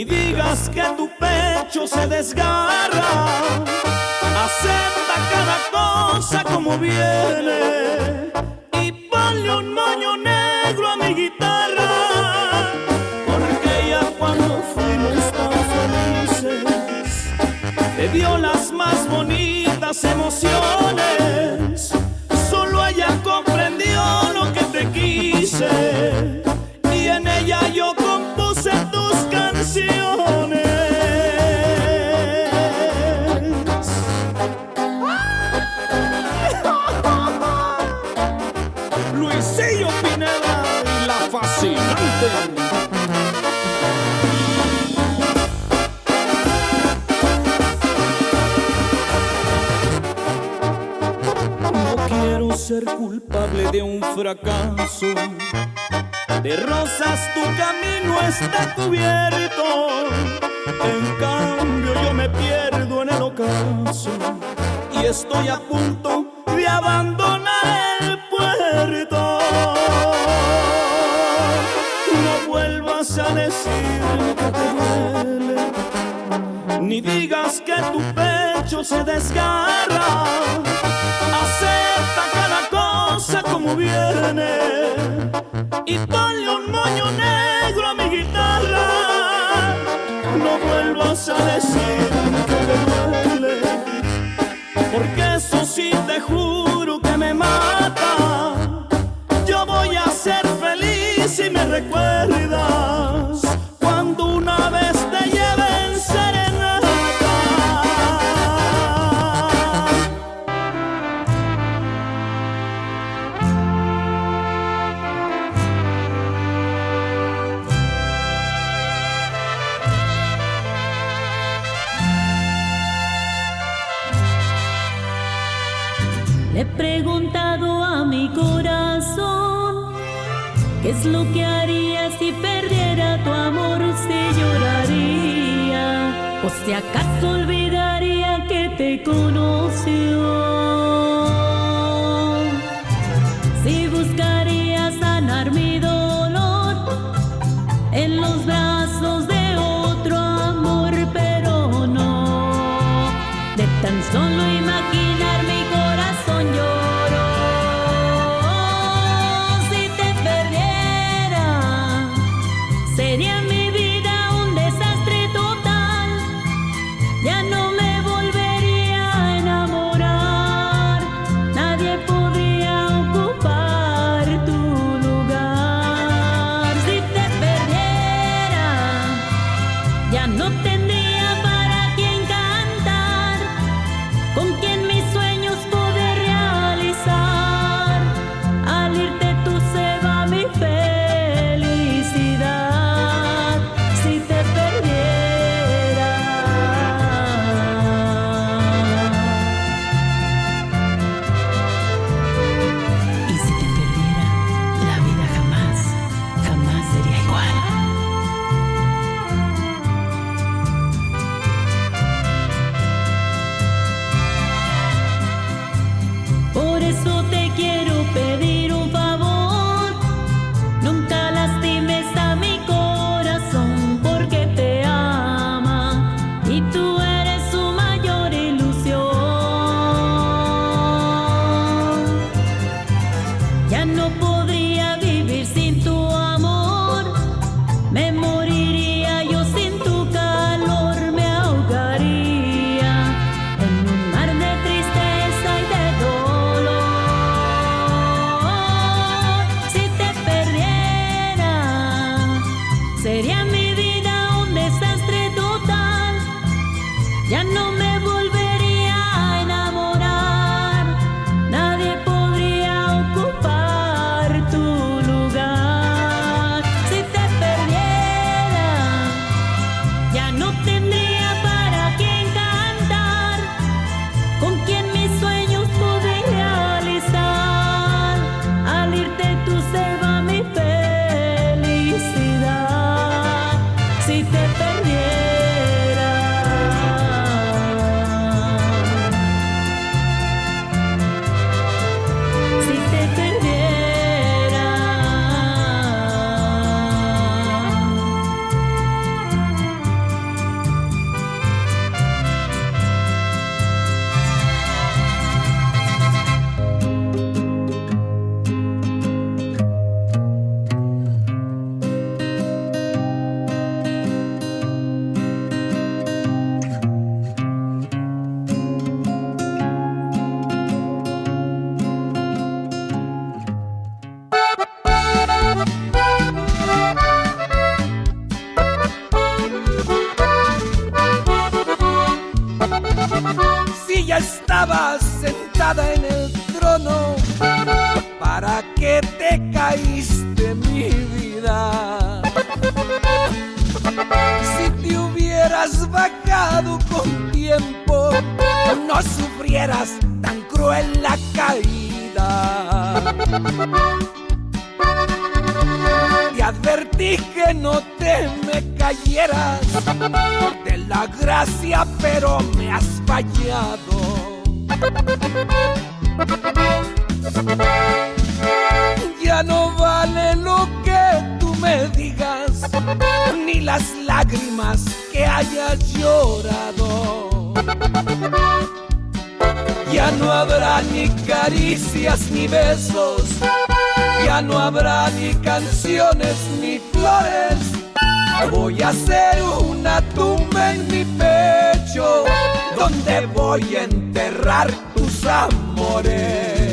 ni digas que tu pecho se desgarra. Acepta cada cosa como viene. De rosas tu camino está cubierto, en cambio yo me pierdo en el ocaso. Y estoy a punto y ponle un moño negro a mi guitarra. No vuelvas a decir. ya no te no sufrieras tan cruel la caída. Te advertí que no te me cayeras de la gracia, pero me has fallado. Ya no vale lo que tú me digas, ni las lágrimas que hayas llorado. Ya no habrá ni caricias ni besos, ya no habrá ni canciones ni flores. Voy a hacer una tumba en mi pecho donde voy a enterrar tus amores.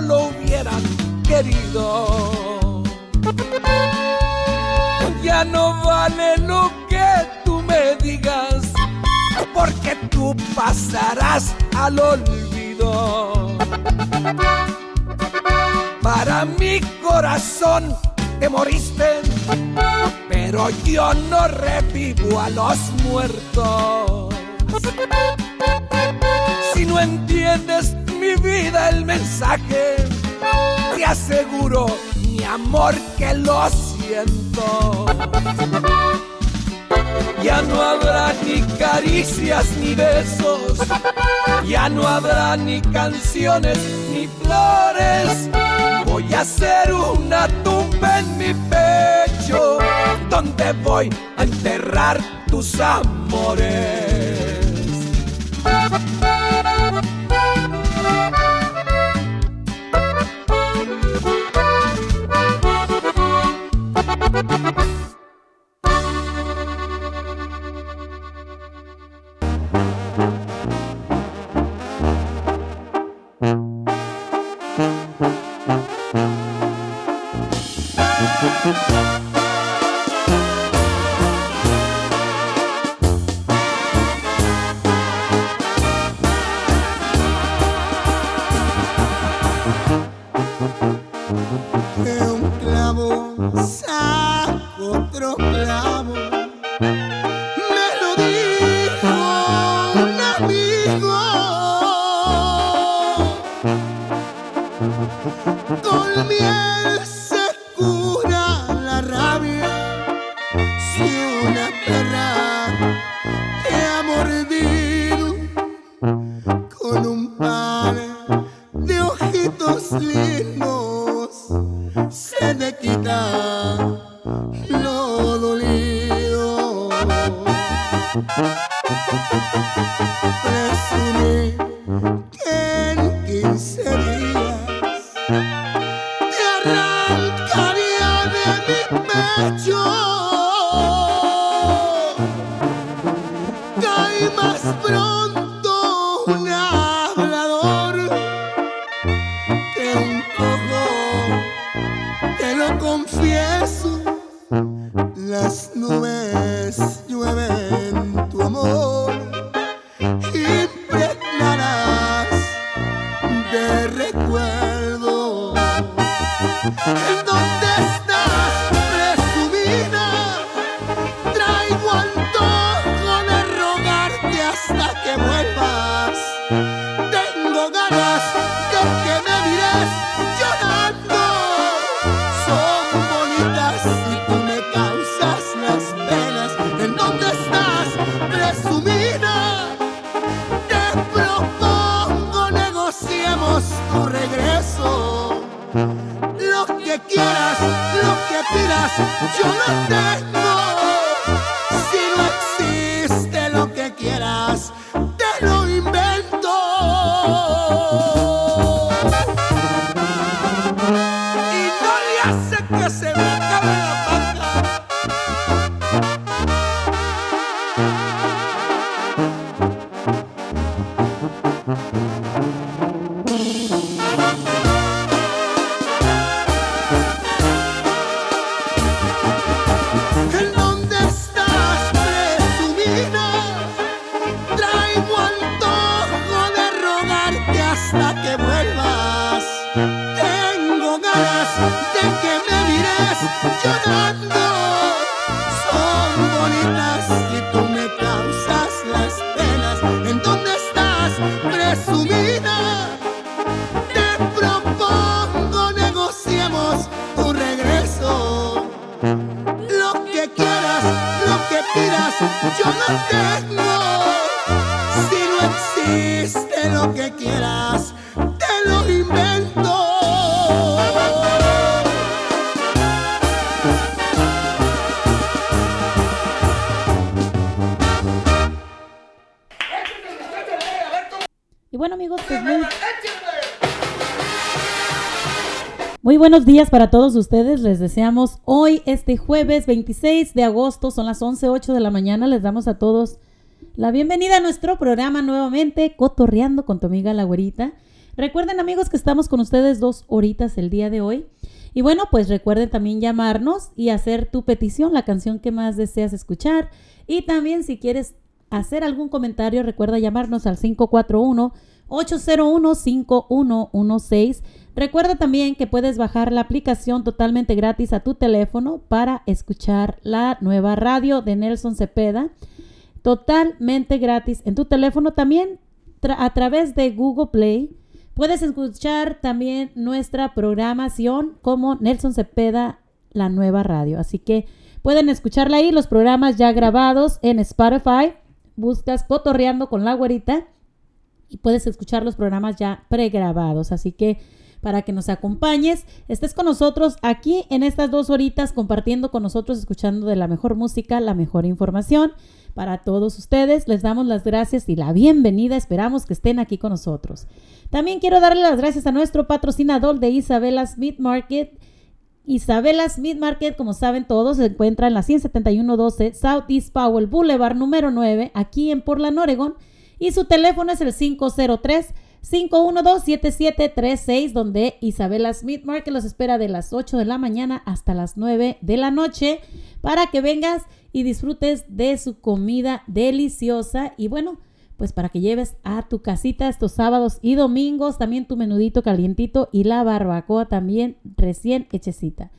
Lo hubieran querido. Ya no vale lo que tú me digas, porque tú pasarás al olvido. Para mi corazón te moriste, pero yo no revivo a los muertos. Si no entiendes vida el mensaje, te aseguro, mi amor, que lo siento. Ya no habrá ni caricias ni besos, ya no habrá ni canciones ni flores. Voy a hacer una tumba en mi pecho, donde voy a enterrar tus amores. Con miel se cura bueno amigos, pues muy, muy buenos días para todos ustedes. Les deseamos hoy, este jueves 26 de agosto, son las 11.08 de la mañana. Les damos a todos la bienvenida a nuestro programa nuevamente, Cotorreando con tu amiga la güerita. Recuerden amigos que estamos con ustedes dos horitas el día de hoy. Y bueno, pues recuerden también llamarnos y hacer tu petición, la canción que más deseas escuchar. Y también si quieres hacer algún comentario, recuerda llamarnos al 541-801-5116. Recuerda también que puedes bajar la aplicación totalmente gratis a tu teléfono para escuchar la nueva radio de Nelson Cepeda. Totalmente gratis en tu teléfono también a través de Google Play. Puedes escuchar también nuestra programación como Nelson Cepeda, la nueva radio. Así que pueden escucharla ahí, los programas ya grabados en Spotify. Buscas Cotorreando con la güerita y puedes escuchar los programas ya pregrabados. Así que para que nos acompañes, estés con nosotros aquí en estas dos horitas compartiendo con nosotros, escuchando de la mejor música, la mejor información. Para todos ustedes les damos las gracias y la bienvenida. Esperamos que estén aquí con nosotros. También quiero darle las gracias a nuestro patrocinador de Isabela Smith Market. Isabela Smith Market, como saben todos, se encuentra en la 17112 Southeast Powell Boulevard número 9, aquí en Portland, Oregon. Y su teléfono es el 503-512-7736, donde Isabela Smith Market los espera de las 8 de la mañana hasta las 9 de la noche para que vengas y disfrutes de su comida deliciosa. Y bueno, pues para que lleves a tu casita estos sábados y domingos también tu menudito calientito y la barbacoa también recién hechecita.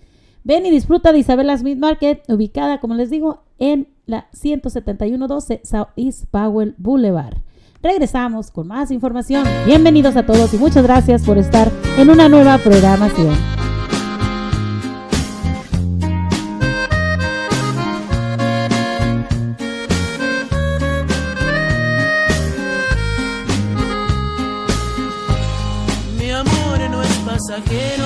Ven y disfruta de Isabela Smith Market, ubicada, como les digo, en la 17112 Southeast Powell Boulevard. Regresamos con más información. Bienvenidos a todos y muchas gracias por estar en una nueva programación. Mi amor no es pasajero,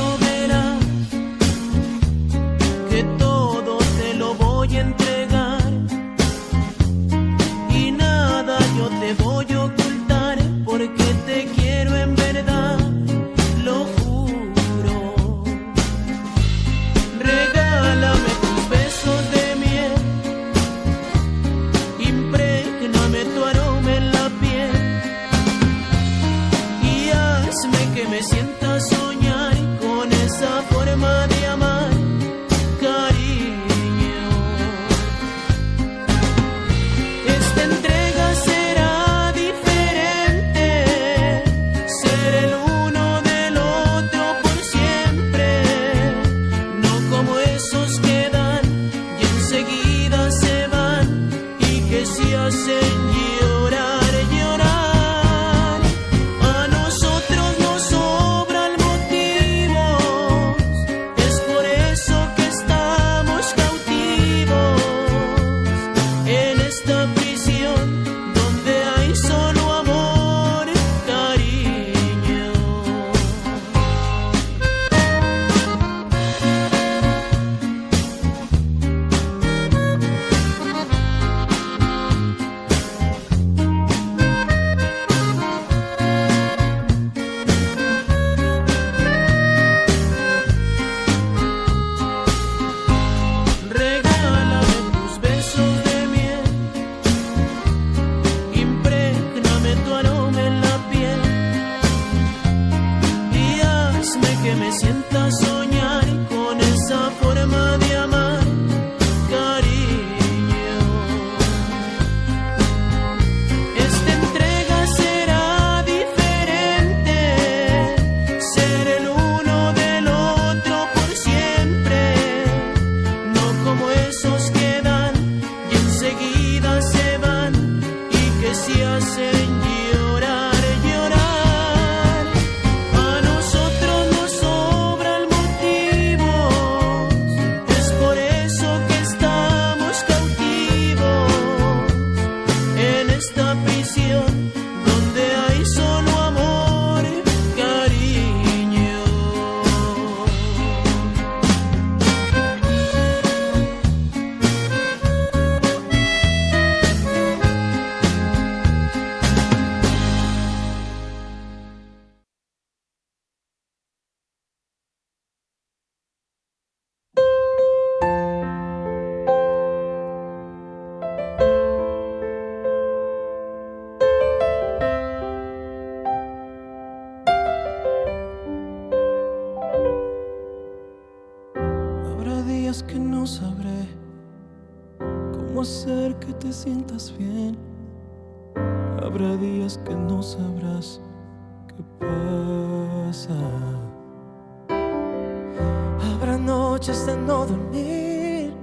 noches de no dormir,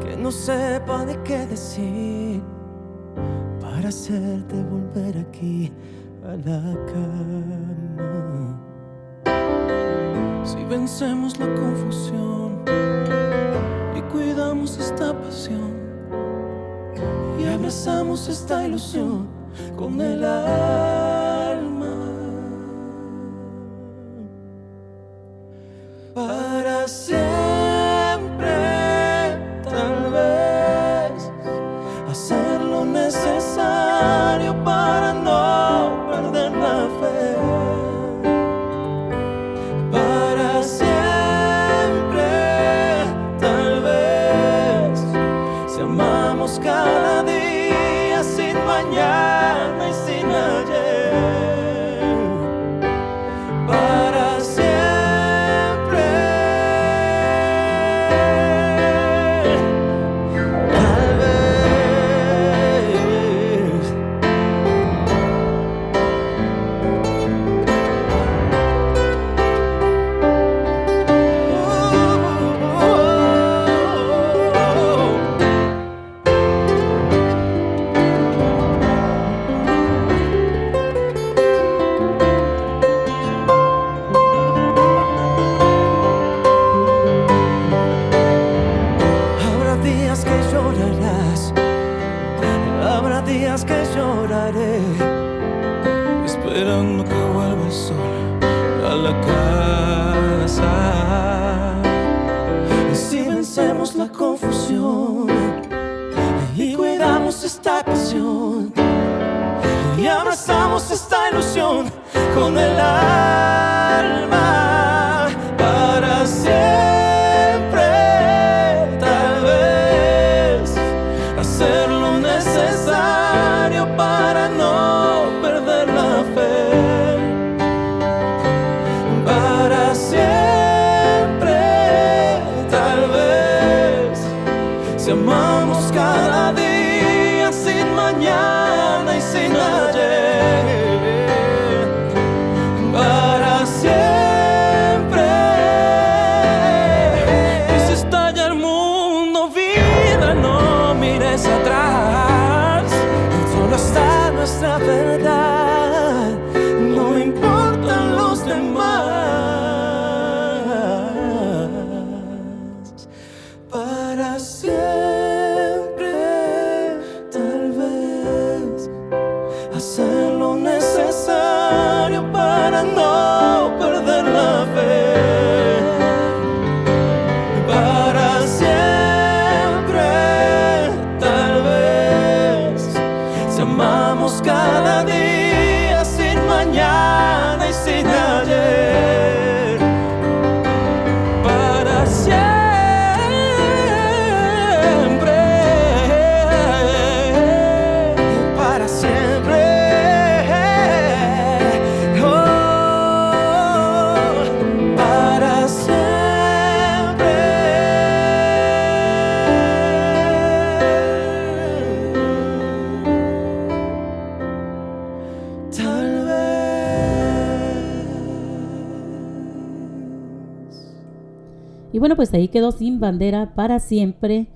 que no sepa de qué decir, para hacerte volver aquí a la cama. Si vencemos la confusión y cuidamos esta pasión y abrazamos esta ilusión con el alma. Pues ahí quedó sin bandera para siempre.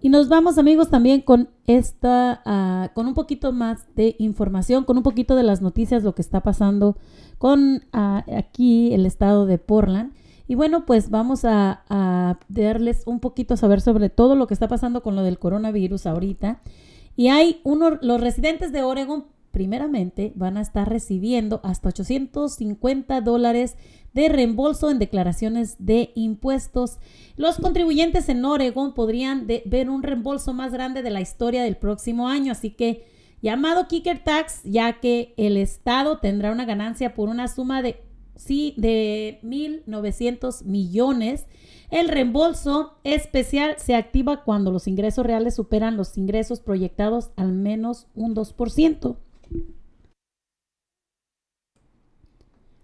Y nos vamos amigos también con esta, ah, con un poquito más de información, con un poquito de las noticias, lo que está pasando con ah, aquí el estado de Portland. Y bueno, pues vamos a, a darles un poquito a saber sobre todo lo que está pasando con lo del coronavirus ahorita. Y hay uno, los residentes de Oregon, primeramente, van a estar recibiendo hasta 850 dólares de reembolso en declaraciones de impuestos. Los contribuyentes en Oregon podrían ver un reembolso más grande de la historia del próximo año, así que llamado Kicker Tax, ya que el estado tendrá una ganancia por una suma de sí de 1.900 millones. El reembolso especial se activa cuando los ingresos reales superan los ingresos proyectados al menos un 2%.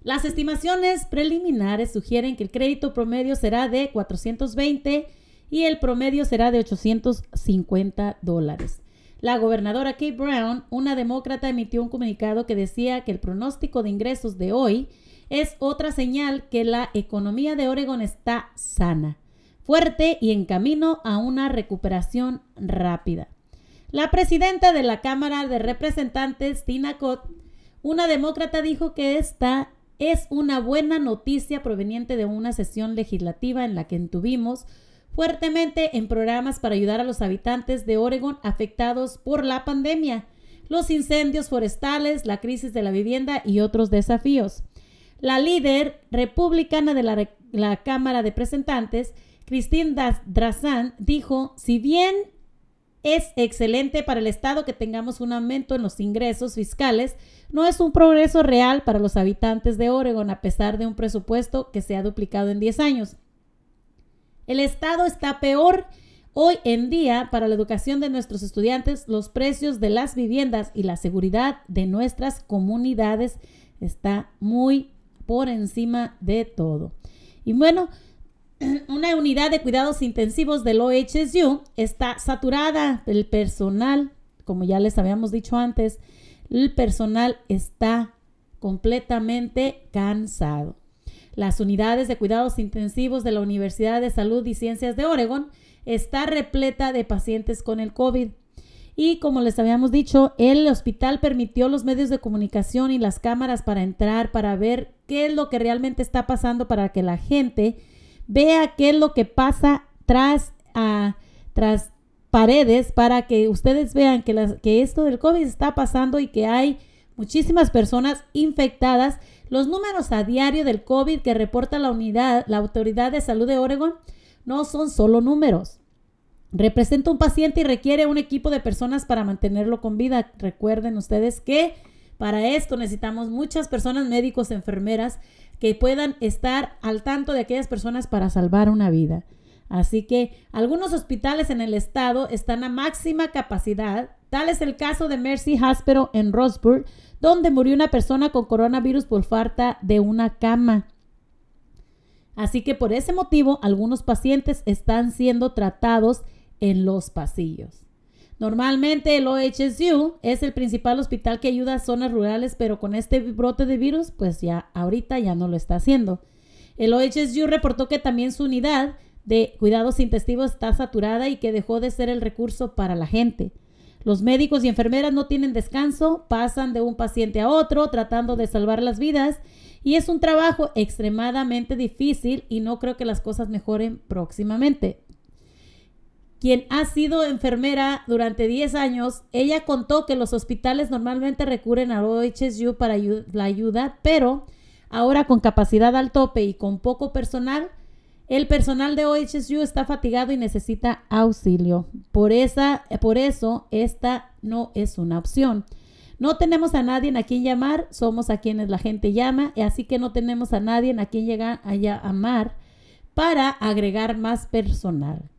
Las estimaciones preliminares sugieren que el crédito promedio será de 420 y el promedio será de 850 dólares. La gobernadora Kate Brown, una demócrata, emitió un comunicado que decía que el pronóstico de ingresos de hoy es otra señal que la economía de Oregon está sana, fuerte y en camino a una recuperación rápida. La presidenta de la Cámara de Representantes, Tina Cott, una demócrata, dijo que esta es una buena noticia proveniente de una sesión legislativa en la que tuvimos fuertemente en programas para ayudar a los habitantes de Oregon afectados por la pandemia, los incendios forestales, la crisis de la vivienda y otros desafíos. La líder republicana de la, Cámara de Representantes, Christine Drazan, dijo, si bien es excelente para el Estado que tengamos un aumento en los ingresos fiscales, no es un progreso real para los habitantes de Oregon a pesar de un presupuesto que se ha duplicado en 10 años. El Estado está peor hoy en día para la educación de nuestros estudiantes, los precios de las viviendas y la seguridad de nuestras comunidades está muy por encima de todo. Y bueno, una unidad de cuidados intensivos del OHSU está saturada. El personal, como ya les habíamos dicho antes, el personal está completamente cansado. Las unidades de cuidados intensivos de la Universidad de Salud y Ciencias de Oregon está repleta de pacientes con el COVID. Y como les habíamos dicho, el hospital permitió los medios de comunicación y las cámaras para entrar, para ver qué es lo que realmente está pasando, para que la gente vea qué es lo que pasa tras, a tras paredes, para que ustedes vean que, que esto del COVID está pasando y que hay muchísimas personas infectadas. Los números a diario del COVID que reporta la unidad, la Autoridad de Salud de Oregon, no son solo números. Representa un paciente y requiere un equipo de personas para mantenerlo con vida. Recuerden ustedes que para esto necesitamos muchas personas, médicos, enfermeras, que puedan estar al tanto de aquellas personas para salvar una vida. Así que algunos hospitales en el estado están a máxima capacidad. Tal es el caso de Mercy Hospital en Roseburg, donde murió una persona con coronavirus por falta de una cama. Así que por ese motivo algunos pacientes están siendo tratados en los pasillos. Normalmente el OHSU es el principal hospital que ayuda a zonas rurales, pero con este brote de virus, pues ya ahorita ya no lo está haciendo. El OHSU reportó que también su unidad de cuidados intestivos está saturada y que dejó de ser el recurso para la gente. Los médicos y enfermeras no tienen descanso, pasan de un paciente a otro tratando de salvar las vidas y es un trabajo extremadamente difícil y no creo que las cosas mejoren próximamente quien ha sido enfermera durante 10 años, ella contó que los hospitales normalmente recurren a OHSU para la ayuda, pero ahora con capacidad al tope y con poco personal, el personal de OHSU está fatigado y necesita auxilio. Por, esa, por eso, esta no es una opción. No tenemos a nadie a quien llamar, somos a quienes la gente llama, así que no tenemos a nadie a quien llegar a llamar para agregar más personal.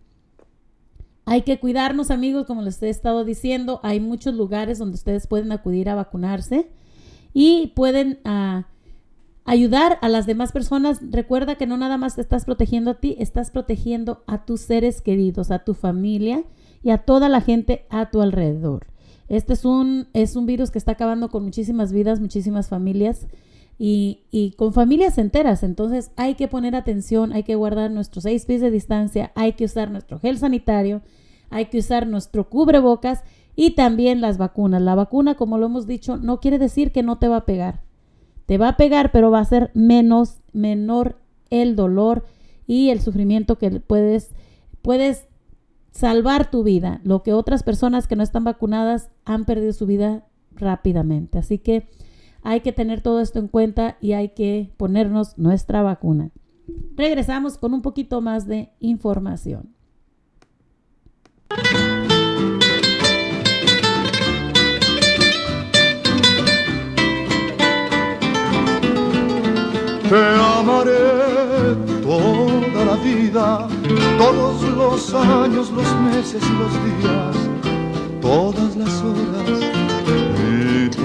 Hay que cuidarnos amigos, como les he estado diciendo, hay muchos lugares donde ustedes pueden acudir a vacunarse y pueden ah, ayudar a las demás personas. Recuerda que no nada más te estás protegiendo a ti, estás protegiendo a tus seres queridos, a tu familia y a toda la gente a tu alrededor. Este es un, es un virus que está acabando con muchísimas vidas, muchísimas familias y, con familias enteras. Entonces hay que poner atención, hay que guardar nuestros seis pies de distancia, hay que usar nuestro gel sanitario, hay que usar nuestro cubrebocas y también las vacunas. La vacuna, como lo hemos dicho, no quiere decir que no te va a pegar. Te va a pegar, pero va a ser menos, menor el dolor y el sufrimiento que puedes, puedes salvar tu vida. Lo que otras personas que no están vacunadas han perdido su vida rápidamente. Así que hay que tener todo esto en cuenta y hay que ponernos nuestra vacuna. Regresamos con un poquito más de información. Te amaré toda la vida, todos los años, los meses y los días, todas las horas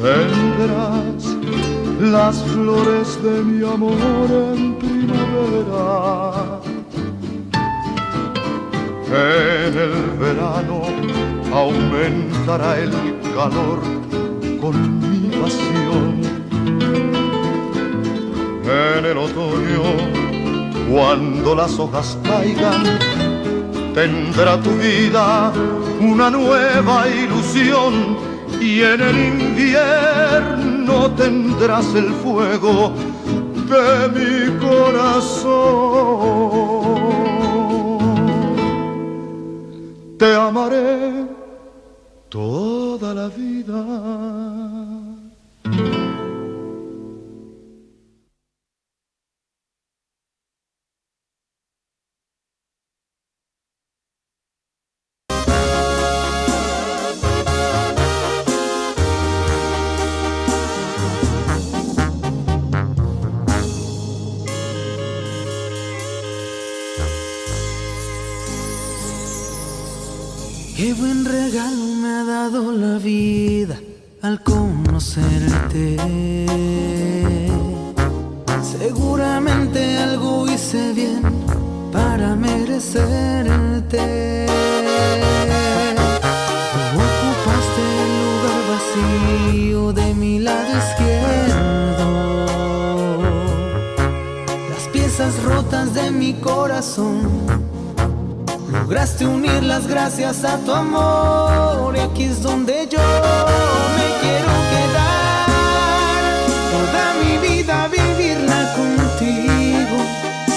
Tendrás las flores de mi amor en primavera. En el verano aumentará el calor con mi pasión. En el otoño, cuando las hojas caigan, tendrá tu vida una nueva ilusión y en el invierno tendrás el fuego de mi corazón. Te amaré toda la vida. Qué buen regalo me ha dado la vida al conocerte. Seguramente algo hice bien para merecerte. Tú ocupaste el lugar vacío de mi lado izquierdo. Las piezas rotas de mi corazón Lograste unirlas gracias a tu amor y aquí es donde yo me quiero quedar. Toda mi vida vivirla contigo,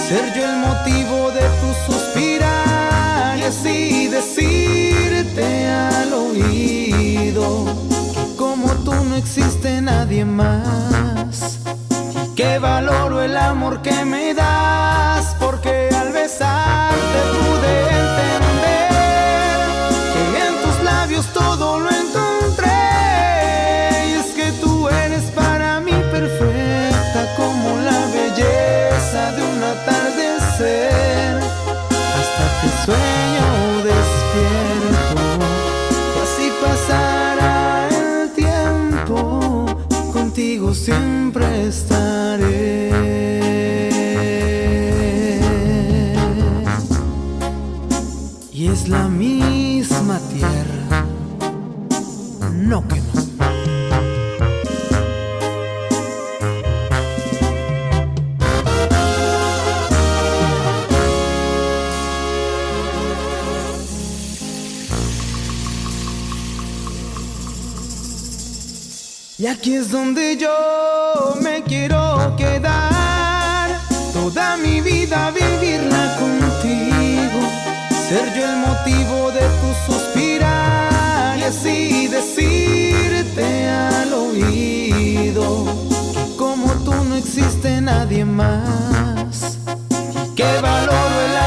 ser yo el motivo de tu suspirar y así decirte al oído como tú no existe nadie más. Que valoro el amor que me das siempre estaré Y aquí es donde yo me quiero quedar, toda mi vida vivirla contigo, ser yo el motivo de tu suspirar y así decirte al oído como tú no existe nadie más. Y que valoro el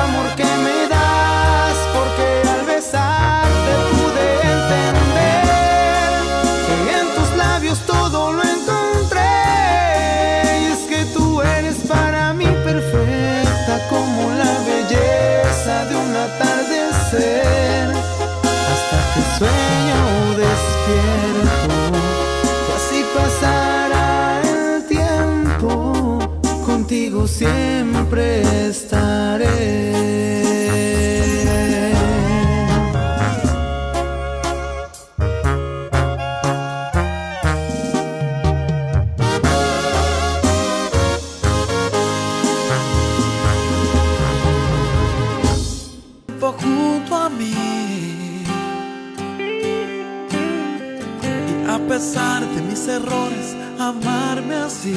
errores, amarme así.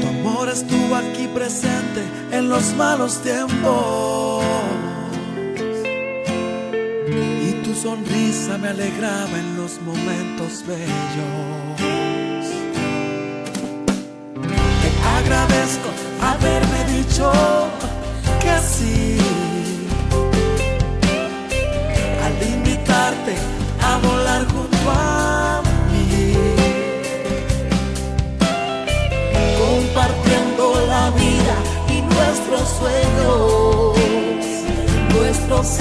Tu amor estuvo aquí presente en los malos tiempos. Y tu sonrisa me alegraba en los momentos bellos. Te agradezco haberme dicho casi al invitarte nuestros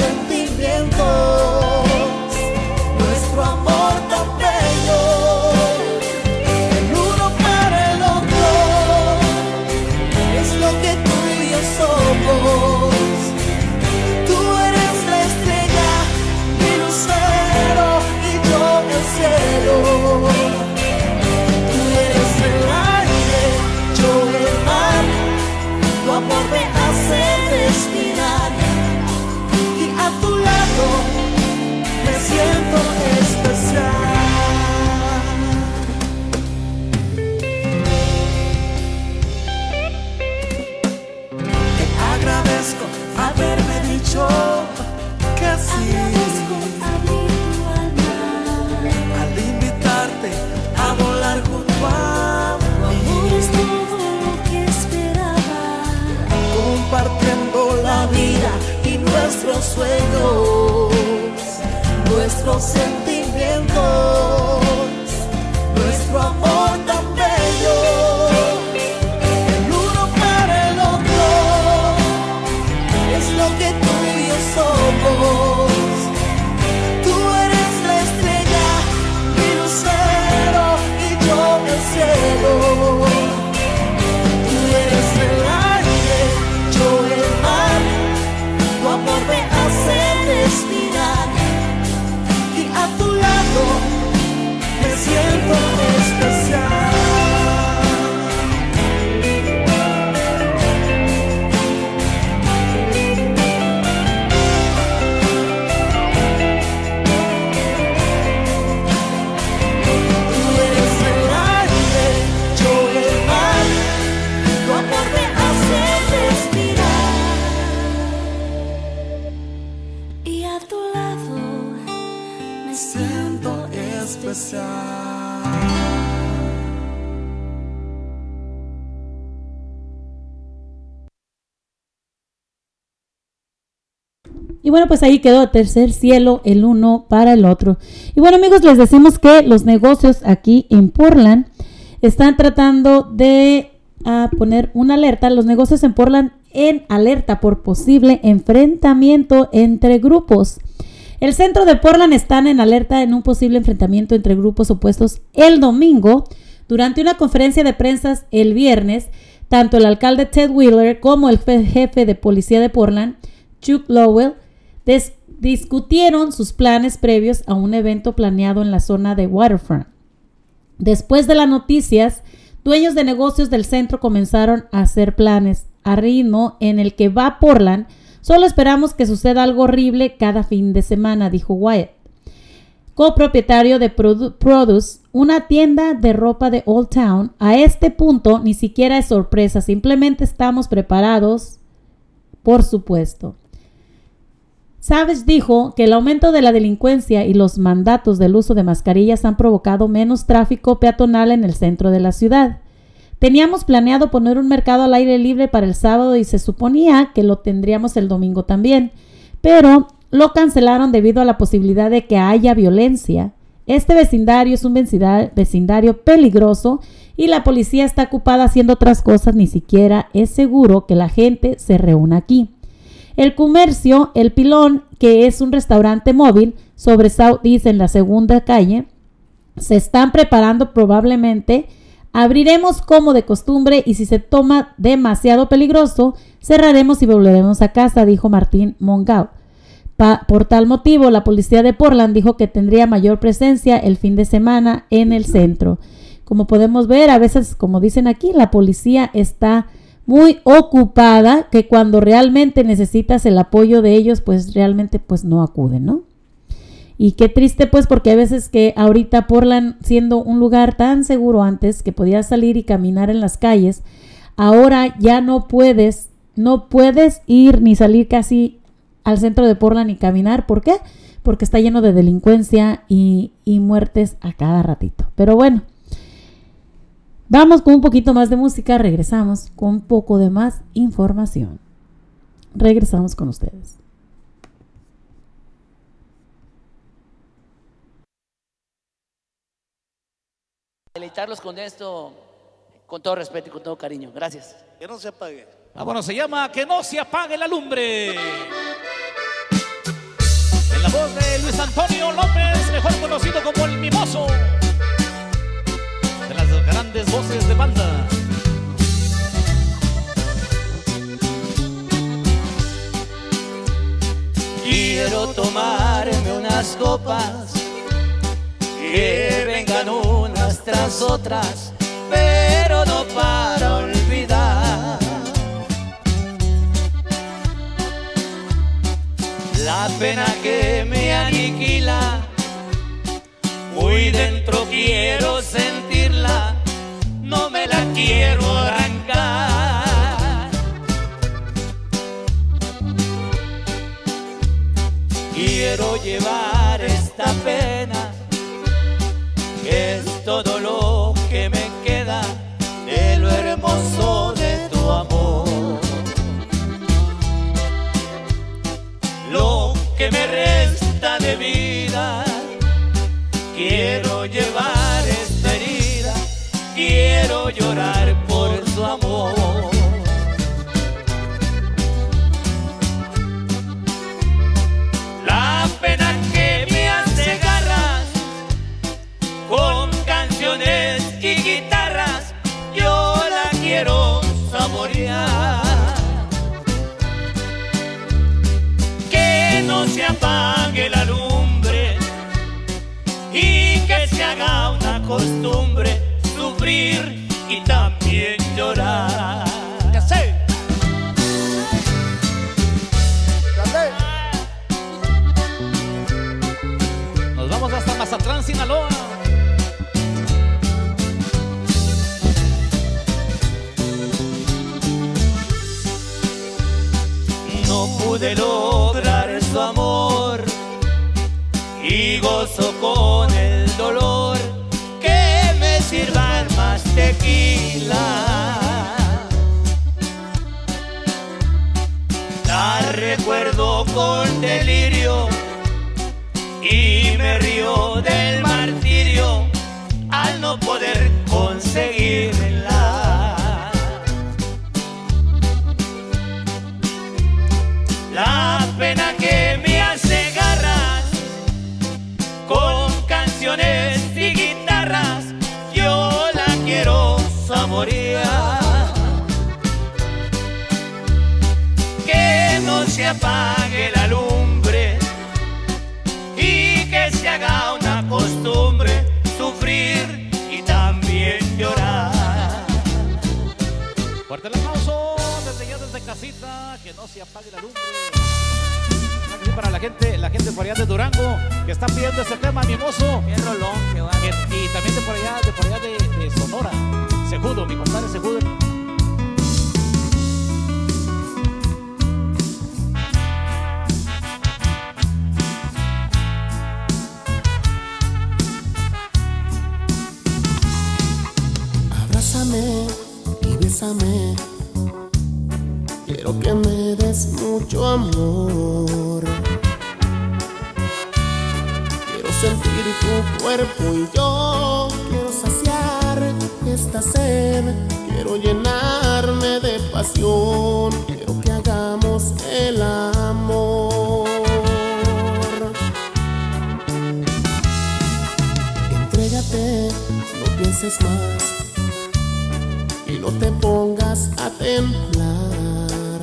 sueños, nuestros sentimientos. Bueno, pues ahí quedó tercer cielo el uno para el otro. Y bueno amigos, les decimos que los negocios aquí en Portland están tratando de ah, poner una alerta. Los negocios en Portland en alerta por posible enfrentamiento entre grupos. El centro de Portland están en alerta en un posible enfrentamiento entre grupos opuestos el domingo. Durante una conferencia de prensa el viernes, tanto el alcalde Ted Wheeler como el jefe de policía de Portland, Chuck Lowell, discutieron sus planes previos a un evento planeado en la zona de Waterfront. Después de las noticias, dueños de negocios del centro comenzaron a hacer planes a ritmo en el que va Portland. Solo esperamos que suceda algo horrible cada fin de semana, dijo Wyatt. Copropietario de Produce, una tienda de ropa de Old Town, a este punto ni siquiera es sorpresa, simplemente estamos preparados, por supuesto. Savage dijo que el aumento de la delincuencia y los mandatos del uso de mascarillas han provocado menos tráfico peatonal en el centro de la ciudad. Teníamos planeado poner un mercado al aire libre para el sábado y se suponía que lo tendríamos el domingo también, pero lo cancelaron debido a la posibilidad de que haya violencia. Este vecindario es un vecindario peligroso y la policía está ocupada haciendo otras cosas, ni siquiera es seguro que la gente se reúna aquí. El comercio, El Pilón, que es un restaurante móvil sobre Southeast en la segunda calle, se están preparando probablemente. Abriremos como de costumbre y si se toma demasiado peligroso, cerraremos y volveremos a casa, dijo Martín Mongau. por tal motivo, la policía de Portland dijo que tendría mayor presencia el fin de semana en el centro. Como podemos ver, a veces, como dicen aquí, la policía está muy ocupada que cuando realmente necesitas el apoyo de ellos, pues realmente pues no acuden, ¿no? Y qué triste pues porque a veces que ahorita Portland siendo un lugar tan seguro antes que podías salir y caminar en las calles, ahora ya no puedes, no puedes ir ni salir casi al centro de Portland y caminar. ¿Por qué? Porque está lleno de delincuencia y, y muertes a cada ratito. Pero bueno, Vamos con un poquito más de música, regresamos con un poco de más información. regresamos con ustedes. Deleitarlos con esto, con todo respeto y con todo cariño. Gracias. Que no se apague. Ah, bueno, se llama Que no se apague la lumbre. En la voz de Luis Antonio López, mejor conocido como el Mimoso. Grandes voces de banda. Quiero tomarme unas copas que vengan unas tras otras, pero no para olvidar. La pena que me aniquila, muy dentro quiero la quiero arrancar. Quiero llevar esta pena, que es todo lo que me queda de lo hermoso de tu amor. Lo que me resta de vida, quiero quiero llorar por su amor. La pena que me hace garras con canciones y guitarras, yo la quiero saborear. Que no se apague la lumbre y que se haga una costumbre y también llorar. Ya sé. Nos vamos hasta Mazatlán, Sinaloa. No pude lograr su amor y gozo con el tequila. La recuerdo con delirio y me río del martirio al no poder conseguirla. La pena que apague la lumbre y que se haga una costumbre sufrir y también llorar. Fuerte el aplauso desde ya desde casita, que no se apague la lumbre. Para la gente, la gente por allá de Durango que está pidiendo este tema, mimoso. Bien rolón, va. Y también de por allá, de por allá de, de Sonora. Segudo, mi compadre Segudo. Y bésame. Quiero que me des mucho amor. Quiero sentir tu cuerpo y yo quiero saciar esta sed. Quiero llenarme de pasión. Quiero que hagamos el amor. Entrégate, no pienses más no te pongas a temblar.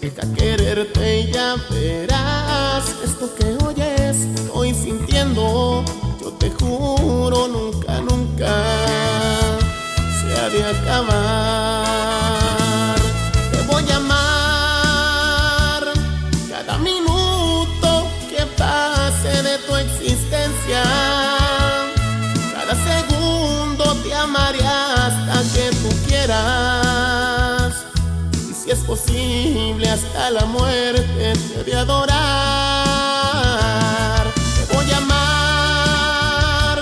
Deja quererte y ya verás esto que oyes, estoy sintiendo. Yo te juro, nunca, nunca se ha de. Hasta la muerte te he de adorar. Te voy a amar.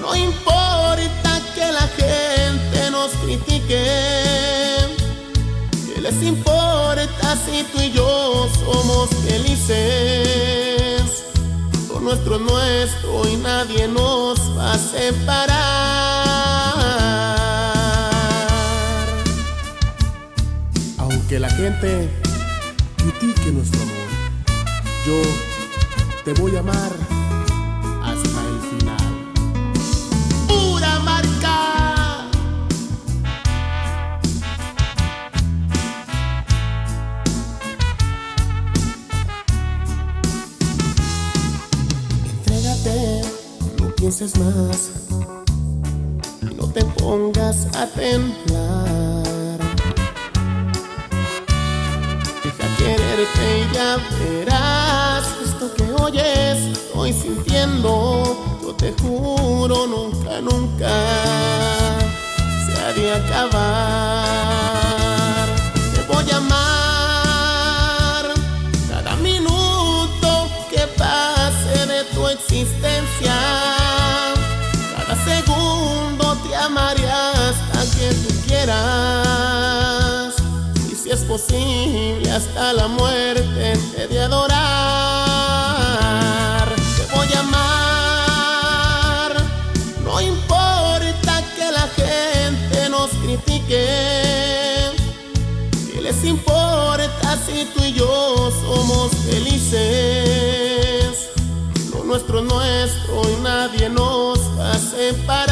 No importa que la gente nos critique. les importa si tú y yo somos felices? Lo nuestro es nuestro y nadie nos va a separar. La gente critique nuestro amor, yo te voy a amar hasta el final. Pura marca. Entrégate, no pienses más no te pongas a temblar. Ya verás esto que oyes, estoy sintiendo. Yo te juro, nunca, nunca se ha de acabar. Posible, hasta la muerte te de adorar. Te voy a amar, no importa que la gente nos critique. ¿Qué les importa si tú y yo somos felices? Lo nuestro es nuestro y nadie nos va a.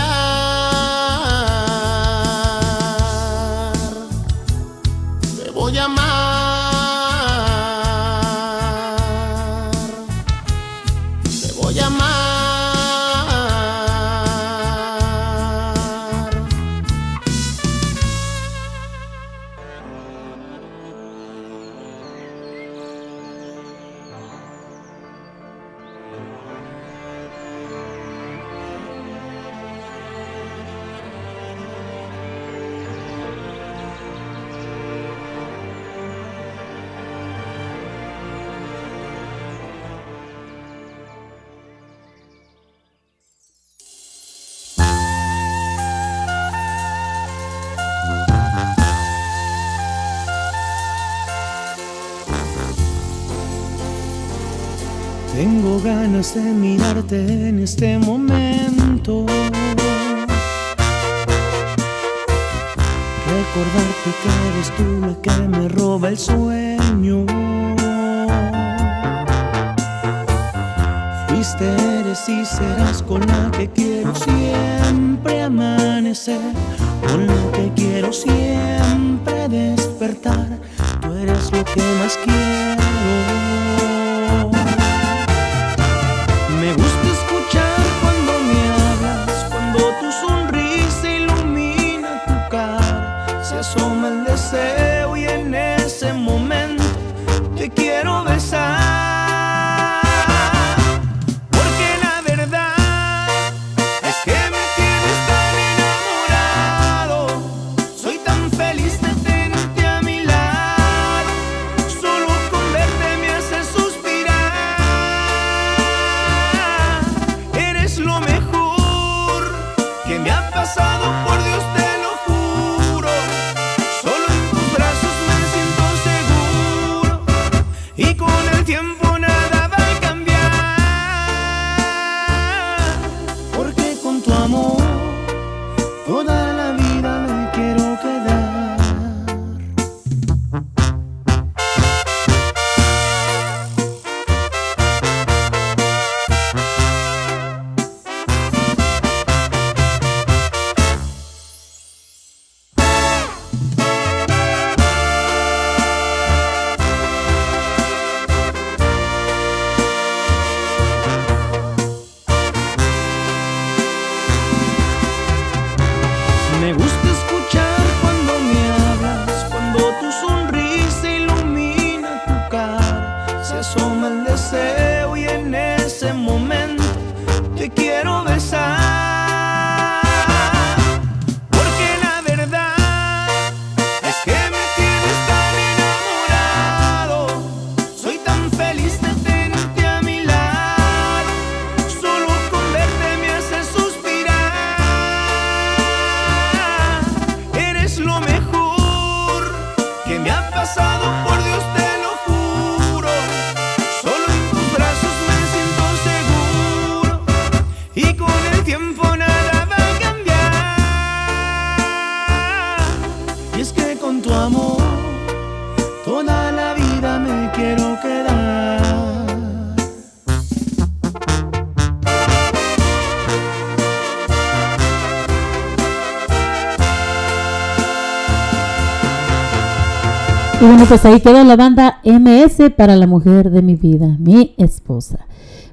bueno, pues ahí queda la banda MS para la mujer de mi vida, mi esposa.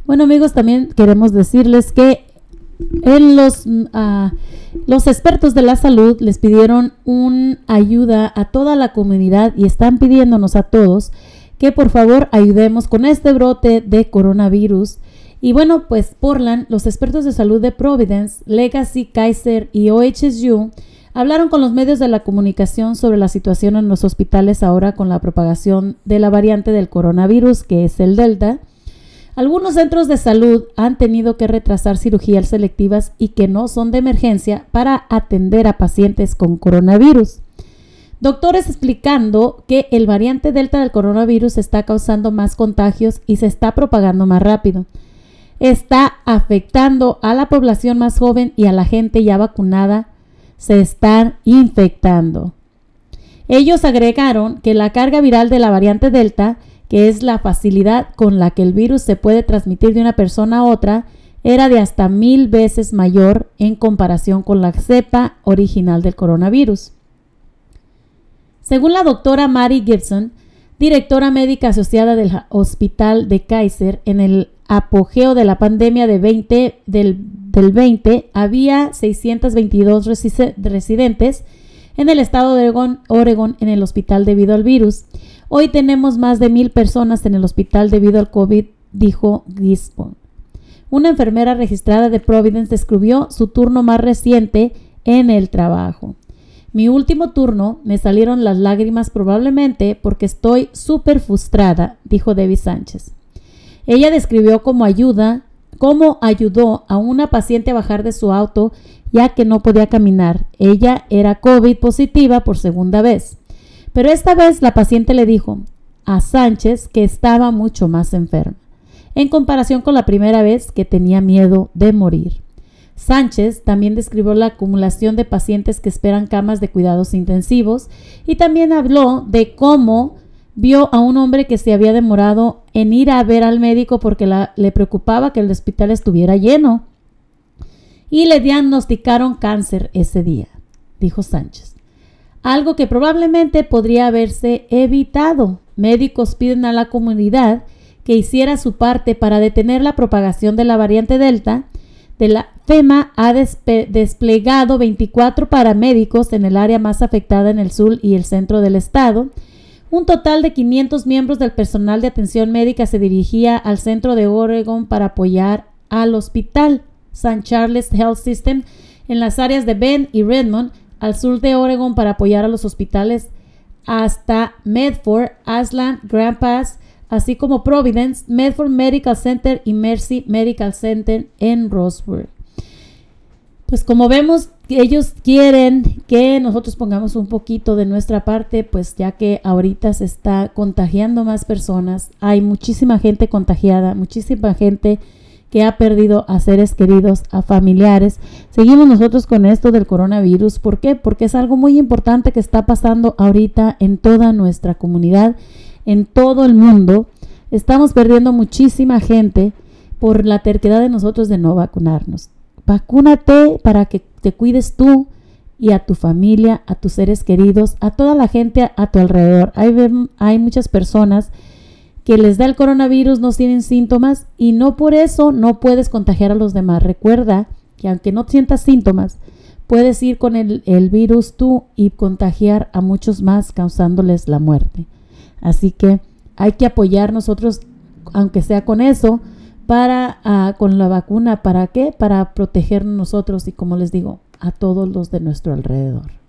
Bueno amigos, también queremos decirles que en los, mm, ah, los expertos de la salud les pidieron una ayuda a toda la comunidad y están pidiéndonos a todos que por favor ayudemos con este brote de coronavirus. Y bueno, pues Portland, los expertos de salud de Providence, Legacy, Kaiser y OHSU hablaron con los medios de la comunicación sobre la situación en los hospitales ahora con la propagación de la variante del coronavirus, que es el Delta. Algunos centros de salud han tenido que retrasar cirugías selectivas y que no son de emergencia para atender a pacientes con coronavirus. Doctores explicando que el variante Delta del coronavirus está causando más contagios y se está propagando más rápido. Está afectando a la población más joven y a la gente ya vacunada se están infectando. Ellos agregaron que la carga viral de la variante Delta, que es la facilidad con la que el virus se puede transmitir de una persona a otra, era de hasta mil veces mayor en comparación con la cepa original del coronavirus. Según la doctora Mary Gibson, directora médica asociada del Hospital de Kaiser, en el apogeo de la pandemia de 20, del del 20 había 622 residentes en el estado de Oregon, en el hospital debido al virus. Hoy tenemos más de mil personas en el hospital debido al COVID, dijo Gisborne. Una enfermera registrada de Providence describió su turno más reciente en el trabajo. Mi último turno me salieron las lágrimas probablemente porque estoy súper frustrada, dijo Debbie Sánchez. Ella describió como ayuda cómo ayudó a una paciente a bajar de su auto ya que no podía caminar. Ella era COVID positiva por segunda vez. Pero esta vez la paciente le dijo a Sánchez que estaba mucho más enferma, en comparación con la primera vez que tenía miedo de morir. Sánchez también describió la acumulación de pacientes que esperan camas de cuidados intensivos y también habló de cómo vio a un hombre que se había demorado en ir a ver al médico porque le preocupaba que el hospital estuviera lleno. Y le diagnosticaron cáncer ese día, dijo Sánchez. Algo que probablemente podría haberse evitado. Médicos piden a la comunidad que hiciera su parte para detener la propagación de la variante Delta. De la FEMA ha desplegado 24 paramédicos en el área más afectada en el sur y el centro del estado un total de 500 miembros del personal de atención médica se dirigía al centro de Oregon para apoyar al hospital St. Charles Health System en las áreas de Bend y Redmond, al sur de Oregon para apoyar a los hospitales hasta Medford, Aslan, Grand Pass, así como Providence, Medford Medical Center y Mercy Medical Center en Roseburg. Pues como vemos, ellos quieren que nosotros pongamos un poquito de nuestra parte, pues ya que ahorita se está contagiando más personas, hay muchísima gente contagiada, muchísima gente que ha perdido a seres queridos, a familiares. Seguimos nosotros con esto del coronavirus. ¿Por qué? Porque es algo muy importante que está pasando ahorita en toda nuestra comunidad, en todo el mundo. Estamos perdiendo muchísima gente por la terquedad de nosotros de no vacunarnos. Vacúnate para que te cuides tú y a tu familia, a tus seres queridos, a toda la gente a, tu alrededor. Hay, muchas personas que les da el coronavirus, no tienen síntomas y no por eso no puedes contagiar a los demás. Recuerda que aunque no sientas síntomas, puedes ir con el, el virus tú y contagiar a muchos más causándoles la muerte. Así que hay que apoyar nosotros, aunque sea con eso, para ah, con la vacuna. ¿Para qué? Para proteger nosotros y como les digo, a todos los de nuestro alrededor.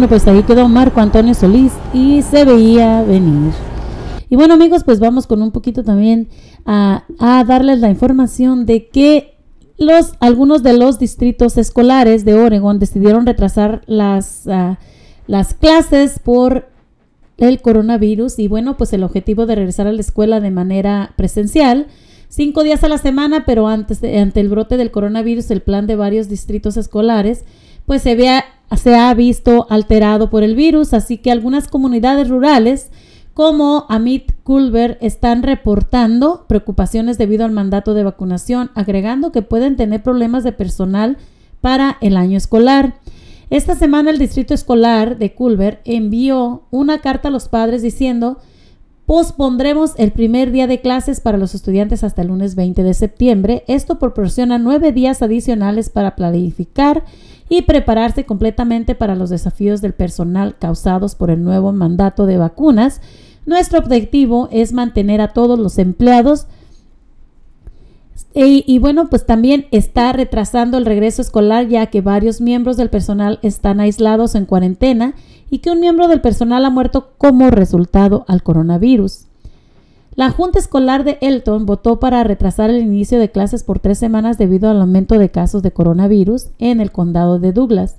Bueno, pues ahí quedó Marco Antonio Solís y se veía venir. Y bueno amigos, pues vamos con un poquito también a, a darles la información de que los, algunos de los distritos escolares de Oregon decidieron retrasar las, ah, las clases por el coronavirus y bueno, pues el objetivo de regresar a la escuela de manera presencial, cinco días a la semana, pero antes de- ante el brote del coronavirus, el plan de varios distritos escolares, pues se, vea, se ha visto alterado por el virus, así que algunas comunidades rurales como Amit Culver están reportando preocupaciones debido al mandato de vacunación, agregando que pueden tener problemas de personal para el año escolar. Esta semana el distrito escolar de Culver envió una carta a los padres diciendo pospondremos el primer día de clases para los estudiantes hasta el lunes 20 de septiembre. Esto proporciona nueve días adicionales para planificar y prepararse completamente para los desafíos del personal causados por el nuevo mandato de vacunas. Nuestro objetivo es mantener a todos los empleados y, y bueno, pues también está retrasando el regreso escolar ya que varios miembros del personal están aislados en cuarentena y que un miembro del personal ha muerto como resultado al coronavirus. La Junta Escolar de Elton votó para retrasar el inicio de clases por tres semanas debido al aumento de casos de coronavirus en el condado de Douglas.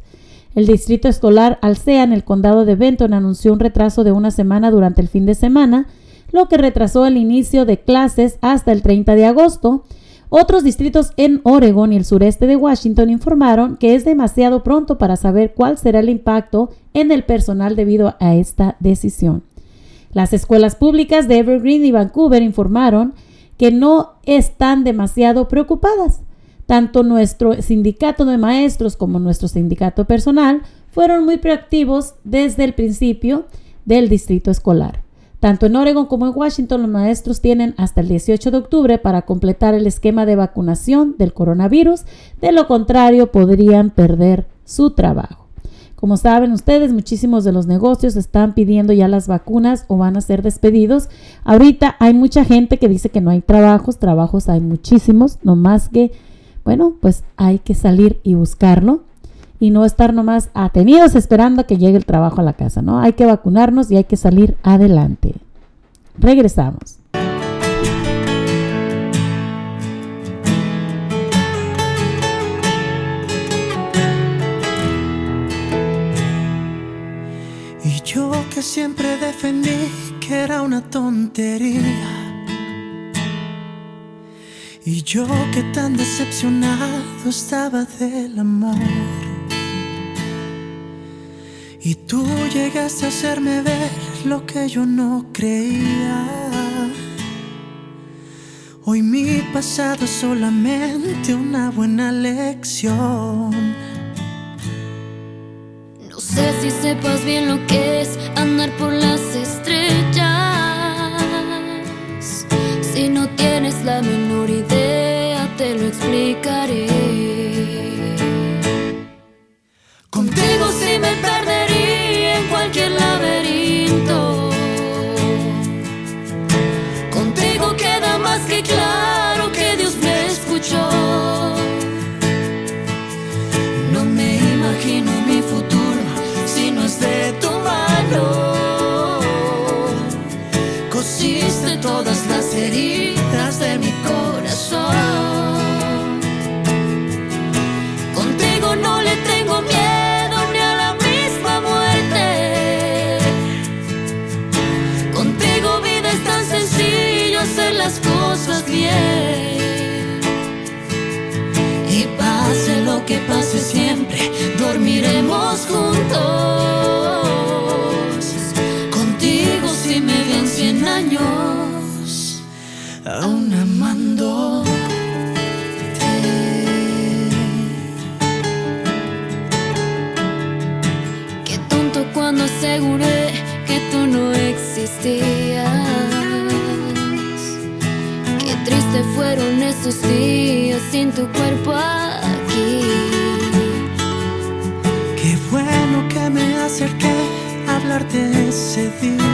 El distrito escolar Alsea en el condado de Benton anunció un retraso de una semana durante el fin de semana, lo que retrasó el inicio de clases hasta el 30 de agosto. Otros distritos en Oregon y el sureste de Washington informaron que es demasiado pronto para saber cuál será el impacto en el personal debido a esta decisión. Las escuelas públicas de Evergreen y Vancouver informaron que no están demasiado preocupadas. Tanto nuestro sindicato de maestros como nuestro sindicato personal fueron muy proactivos desde el principio del distrito escolar. Tanto en Oregon como en Washington los maestros tienen hasta el 18 de octubre para completar el esquema de vacunación del coronavirus, de lo contrario podrían perder su trabajo. Como saben ustedes, muchísimos de los negocios están pidiendo ya las vacunas o van a ser despedidos. Ahorita hay mucha gente que dice que no hay trabajos, trabajos hay muchísimos, no más que, bueno, pues hay que salir y buscarlo y no estar nomás atenidos esperando a que llegue el trabajo a la casa, ¿no? Hay que vacunarnos y hay que salir adelante. Regresamos. Y yo que siempre defendí que era una tontería. Y yo que tan decepcionado estaba del amor. Y tú llegaste a hacerme ver lo que yo no creía. Hoy mi pasado es solamente una buena lección. No sé si sepas bien lo que es andar por las estrellas. Si no tienes la menor idea, te lo explicaré. Contigo sí me perdería en cualquier laberinto. Contigo queda más que claro esos días sin tu cuerpo aquí. Qué bueno que me acerqué a hablarte ese día.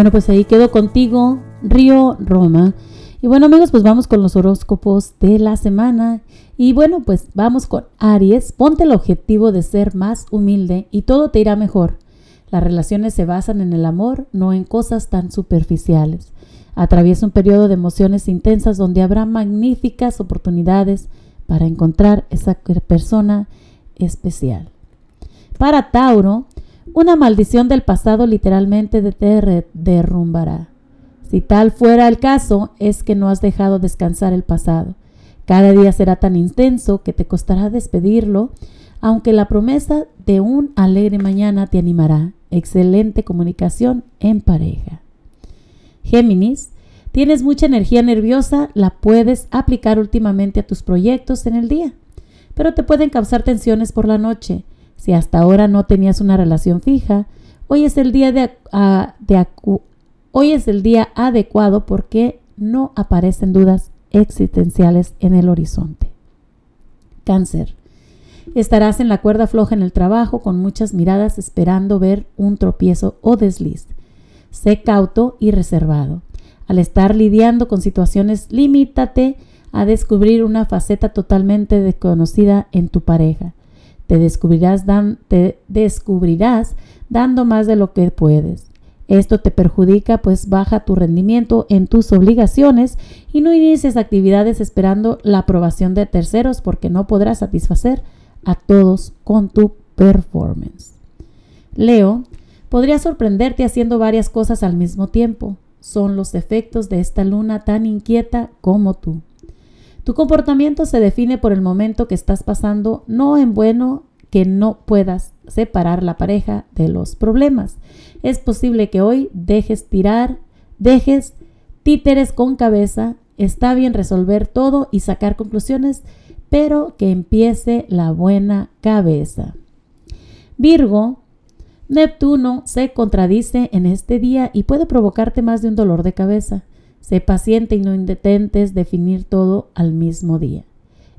Bueno, pues ahí quedo contigo, Río Roma. Y bueno amigos, pues vamos con los horóscopos de la semana. Y bueno, pues vamos con Aries. Ponte el objetivo de ser más humilde y todo te irá mejor. Las relaciones se basan en el amor, no en cosas tan superficiales. Atraviesa un periodo de emociones intensas donde habrá magníficas oportunidades para encontrar esa persona especial. Para Tauro, una maldición del pasado literalmente te derrumbará. Si tal fuera el caso, es que no has dejado descansar el pasado. Cada día será tan intenso que te costará despedirlo, aunque la promesa de un alegre mañana te animará. Excelente comunicación en pareja. Géminis, tienes mucha energía nerviosa, la puedes aplicar últimamente a tus proyectos en el día, pero te pueden causar tensiones por la noche. Si hasta ahora no tenías una relación fija, hoy es el día, de, de hoy es el día adecuado porque no aparecen dudas existenciales en el horizonte. Cáncer. Estarás en la cuerda floja en el trabajo con muchas miradas esperando ver un tropiezo o desliz. Sé cauto y reservado. Al estar lidiando con situaciones, limítate a descubrir una faceta totalmente desconocida en tu pareja. Te descubrirás, dando más de lo que puedes. Esto te perjudica pues baja tu rendimiento en tus obligaciones y no inicies actividades esperando la aprobación de terceros porque no podrás satisfacer a todos con tu performance. Leo, podría sorprenderte haciendo varias cosas al mismo tiempo. Son los efectos de esta luna tan inquieta como tú. Tu comportamiento se define por el momento que estás pasando, no en bueno que no puedas separar la pareja de los problemas. Es posible que hoy dejes tirar, dejes títeres con cabeza, está bien resolver todo y sacar conclusiones, pero que empiece la buena cabeza. Virgo, Neptuno se contradice en este día y puede provocarte más de un dolor de cabeza. Sé paciente y no intentes definir todo al mismo día.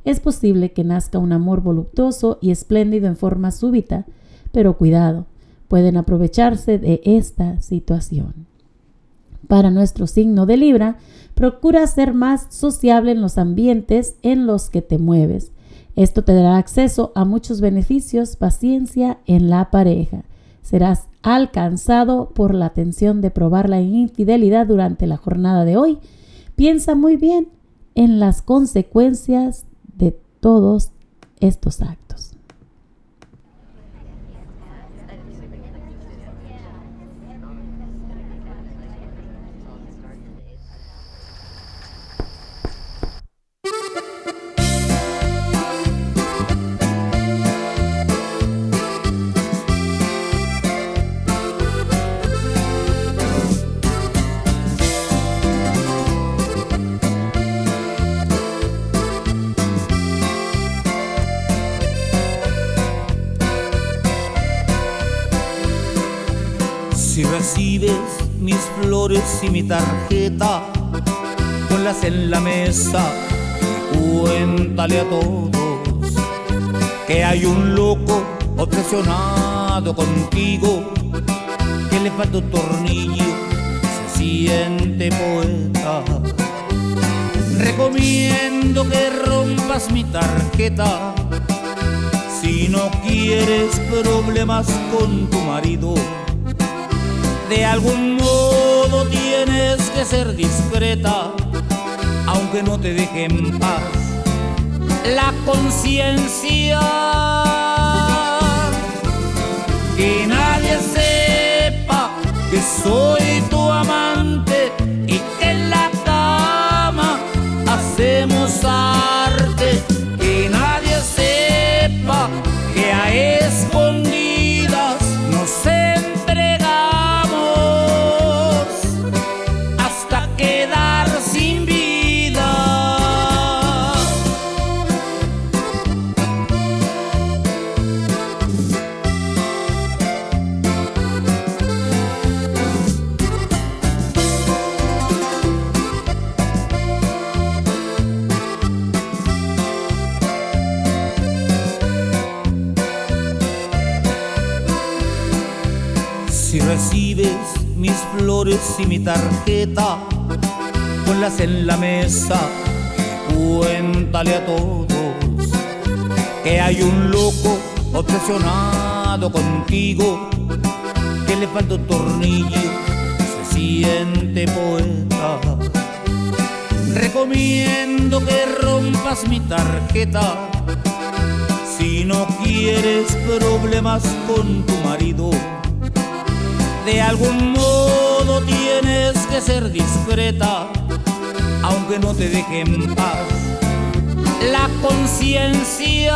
Es posible que nazca un amor voluptuoso y espléndido en forma súbita, pero cuidado, pueden aprovecharse de esta situación. Para nuestro signo de Libra, procura ser más sociable en los ambientes en los que te mueves. Esto te dará acceso a muchos beneficios, paciencia en la pareja. Serás alcanzado por la tensión de probar la infidelidad durante la jornada de hoy. Piensa muy bien en las consecuencias de todos estos actos. Recibes mis flores y mi tarjeta, ponlas en la mesa y cuéntale a todos que hay un loco obsesionado contigo, que le falta un tornillo, se siente poeta. Recomiendo que rompas mi tarjeta si no quieres problemas con tu marido. De algún modo tienes que ser discreta, aunque no te deje en paz la conciencia. Que nadie sepa que soy tarjeta, ponlas en la mesa y cuéntale a todos que hay un loco obsesionado contigo, que le falta un tornillo, se siente poeta. Recomiendo que rompas mi tarjeta si no quieres problemas con tu marido. De algún modo tienes que ser discreta, aunque no te deje en paz la conciencia.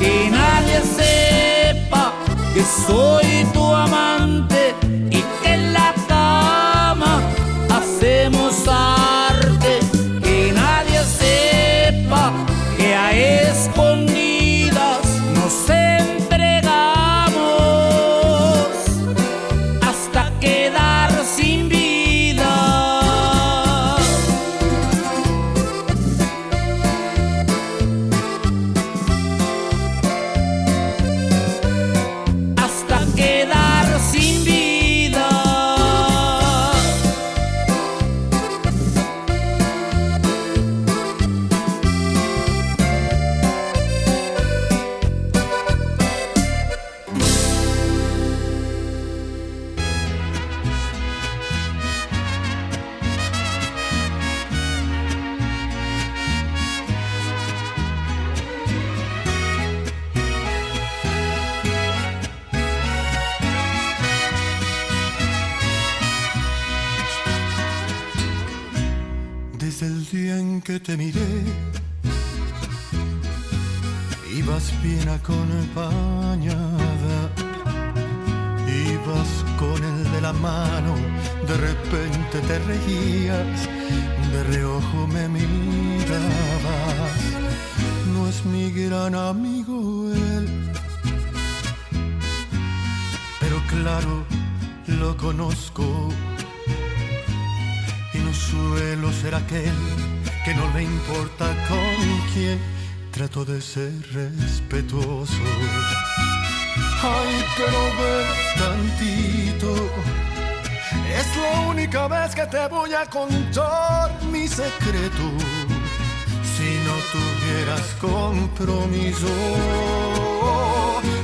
Que nadie sepa que soy tu amante de ser respetuoso. Ay, pero ven tantito. Es la única vez que te voy a contar mi secreto. Si no tuvieras compromiso,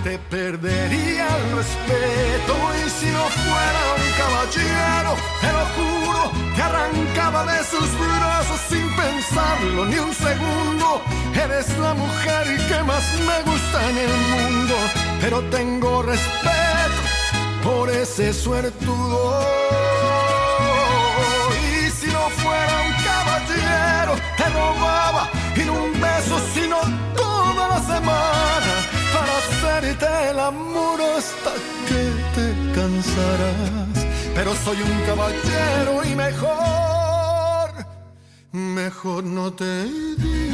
te perdería el respeto. Y si no fuera un caballero, te lo juro, que arrancaba de sus brazos sin pensarlo ni un segundo. Eres la mujer que más me gusta en el mundo, pero tengo respeto por ese suertudo. Y si no fuera un caballero, te robaba y no un beso, sino toda la semana para hacerte el amor hasta que te cansarás. Pero soy un caballero y mejor, mejor no te digo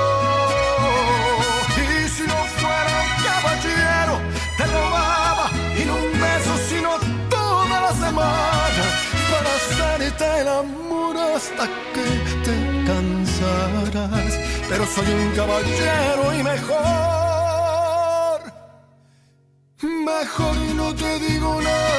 Hacerte el amor hasta que te cansarás. Pero soy un caballero y mejor, mejor y no te digo nada.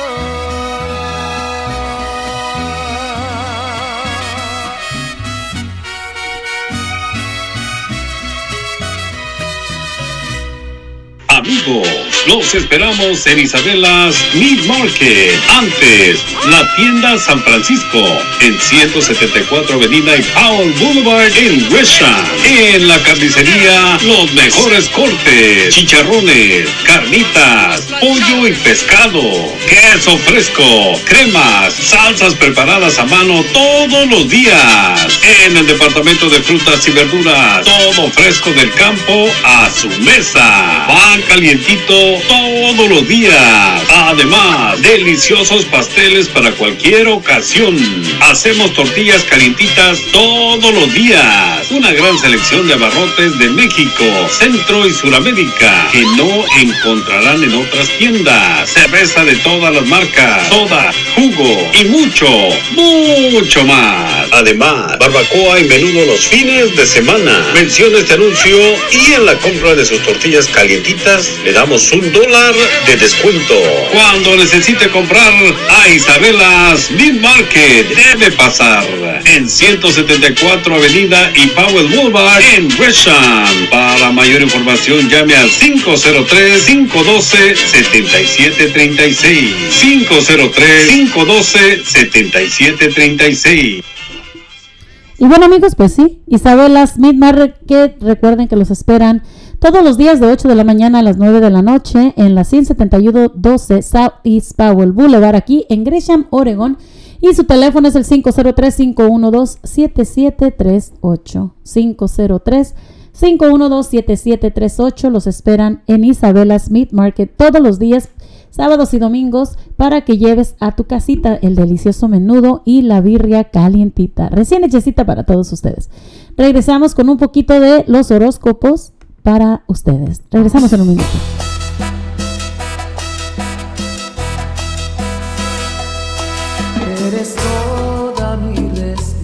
Amigos, los esperamos en Isabelas Meat Market. Antes, la tienda San Francisco en 174 Avenida y Powell Boulevard en Gresham. En la carnicería, los mejores cortes, chicharrones, carnitas, pollo y pescado, queso fresco, cremas, salsas preparadas a mano todos los días. En el departamento de frutas y verduras, todo fresco del campo a su mesa. Pan calientito todos los días. Además, deliciosos pasteles para cualquier ocasión. Hacemos tortillas calientitas todos los días. Una gran selección de abarrotes de México, Centro y Suramérica que no encontrarán en otras tiendas. Cerveza de todas las marcas, soda, jugo y mucho, mucho más. Además, barbacoa y menudo los fines de semana. Menciona este anuncio y en la compra de sus tortillas calientitas le damos un dólar de descuento. Cuando necesite comprar a Isabelas Meat Market, debe pasar en 174 Avenida y Powell Boulevard en Gresham. Para mayor información llame al 503-512-7736. 503-512-7736. Y bueno amigos, pues sí, Isabela Smith Market, recuerden que los esperan todos los días de 8 de la mañana a las 9 de la noche en la 171 12 Southeast Powell Boulevard aquí en Gresham, Oregon. Y su teléfono es el 503-512-7738. 503-512-7738. Los esperan en Isabela Smith Market todos los días, sábados y domingos, para que lleves a tu casita el delicioso menudo y la birria calientita. Recién hechecita para todos ustedes. Regresamos con un poquito de los horóscopos para ustedes. Regresamos en un minuto. Eres toda mi respiración.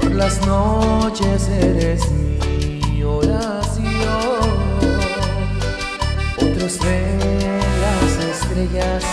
Por las noches eres mi oración. Otros ven las estrellas